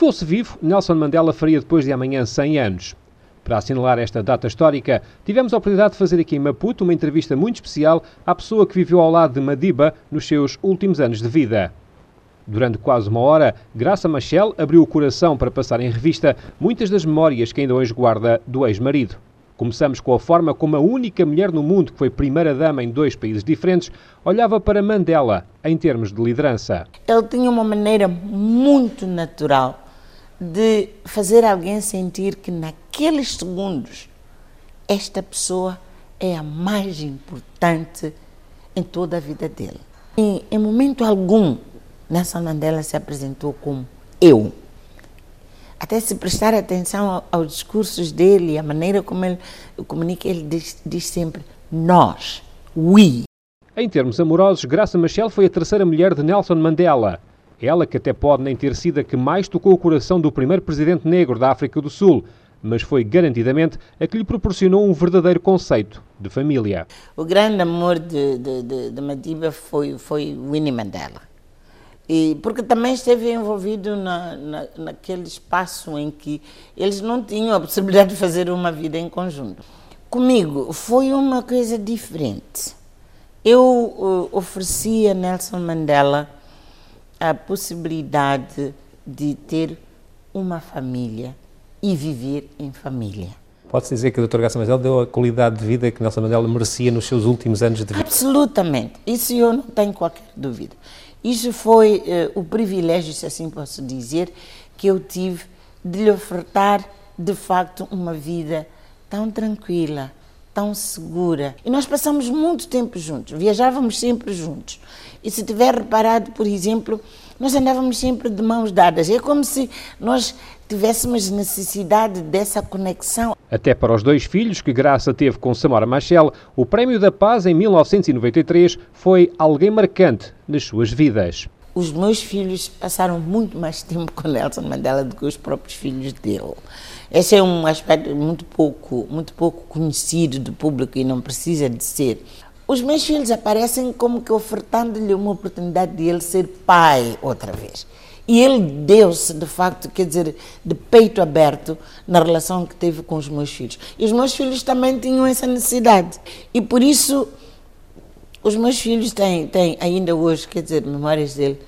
fosse vivo, Nelson Mandela faria depois de amanhã 100 anos. Para assinalar esta data histórica, tivemos a oportunidade de fazer aqui em Maputo uma entrevista muito especial à pessoa que viveu ao lado de Madiba nos seus últimos anos de vida. Durante quase uma hora, Graça Machel abriu o coração para passar em revista muitas das memórias que ainda hoje guarda do ex-marido. Começamos com a forma como a única mulher no mundo que foi primeira-dama em dois países diferentes olhava para Mandela em termos de liderança. Ele tinha uma maneira muito natural de fazer alguém sentir que naqueles segundos esta pessoa é a mais importante em toda a vida dele. E, em momento algum, Nelson Mandela se apresentou como eu. Até se prestar atenção aos discursos dele, a maneira como ele comunica, ele diz, diz sempre nós, we. Em termos amorosos, Graça Machel foi a terceira mulher de Nelson Mandela. Ela que até pode nem ter sido a que mais tocou o coração do primeiro presidente negro da África do Sul, mas foi garantidamente a que lhe proporcionou um verdadeiro conceito de família. O grande amor de, de, de, de Madiba foi, foi Winnie Mandela. E, porque também esteve envolvido na, na, naquele espaço em que eles não tinham a possibilidade de fazer uma vida em conjunto. Comigo foi uma coisa diferente. Eu uh, ofereci a Nelson Mandela a possibilidade de ter uma família e viver em família. Pode-se dizer que o Dr. Graça Mandela deu a qualidade de vida que Nelson Mandela merecia nos seus últimos anos de vida? Absolutamente. Isso eu não tenho qualquer dúvida. Isso foi eh, o privilégio, se assim posso dizer, que eu tive de lhe ofertar, de facto, uma vida tão tranquila, tão segura. E nós passamos muito tempo juntos, viajávamos sempre juntos. E se tiver reparado, por exemplo, nós andávamos sempre de mãos dadas. É como se nós tivéssemos necessidade dessa conexão. Até para os dois filhos que Graça teve com Samora Machel, o Prémio da Paz em 1993 foi alguém marcante nas suas vidas. Os meus filhos passaram muito mais tempo com Nelson Mandela do que os próprios filhos dele. Esse é um aspecto muito pouco, muito pouco conhecido do público e não precisa de ser. Os meus filhos aparecem como que ofertando-lhe uma oportunidade de ele ser pai outra vez. E ele deu-se, de facto, quer dizer, de peito aberto na relação que teve com os meus filhos. E os meus filhos também tinham essa necessidade. E por isso, os meus filhos têm, têm ainda hoje, quer dizer, memórias dele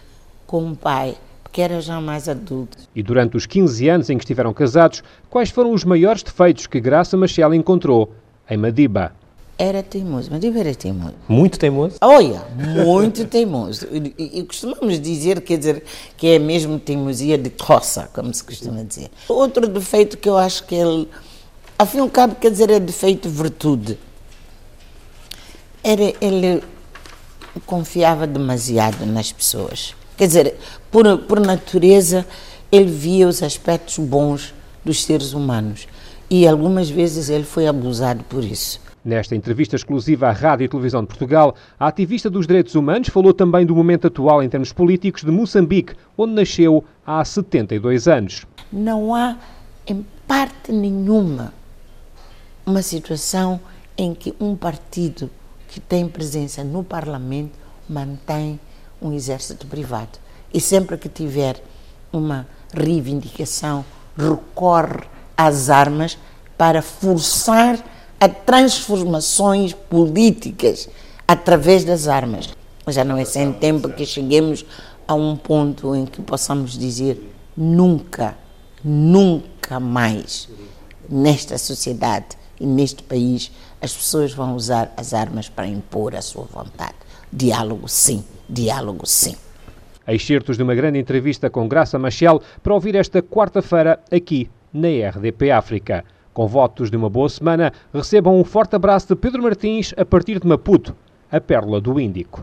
como pai, porque era já mais adulto. E durante os 15 anos em que estiveram casados, quais foram os maiores defeitos que Graça Machel encontrou em Madiba? Era teimoso, eu era teimoso. Muito teimoso? Olha, muito teimoso. E, e, costumamos dizer, quer dizer, que é mesmo teimosia de coça, como se costuma dizer. Outro defeito que eu acho que ele, ao fim e ao cabo, quer dizer, é defeito virtude. Era, ele confiava demasiado nas pessoas. Quer dizer, por, por natureza, ele via os aspectos bons dos seres humanos. E algumas vezes ele foi abusado por isso. Nesta entrevista exclusiva à Rádio e Televisão de Portugal, a ativista dos direitos humanos falou também do momento atual em termos políticos de Moçambique, onde nasceu há 72 anos. Não há, em parte nenhuma, uma situação em que um partido que tem presença no Parlamento mantém um exército privado. E sempre que tiver uma reivindicação, recorre às armas para forçar a transformações políticas através das armas. Já não é sem tempo que cheguemos a um ponto em que possamos dizer nunca, nunca mais nesta sociedade e neste país as pessoas vão usar as armas para impor a sua vontade. Diálogo sim, diálogo sim. Excertos de uma grande entrevista com Graça Machel para ouvir esta quarta-feira aqui na RDP África. Com votos de uma boa semana, recebam um forte abraço de Pedro Martins a partir de Maputo, a pérola do Índico.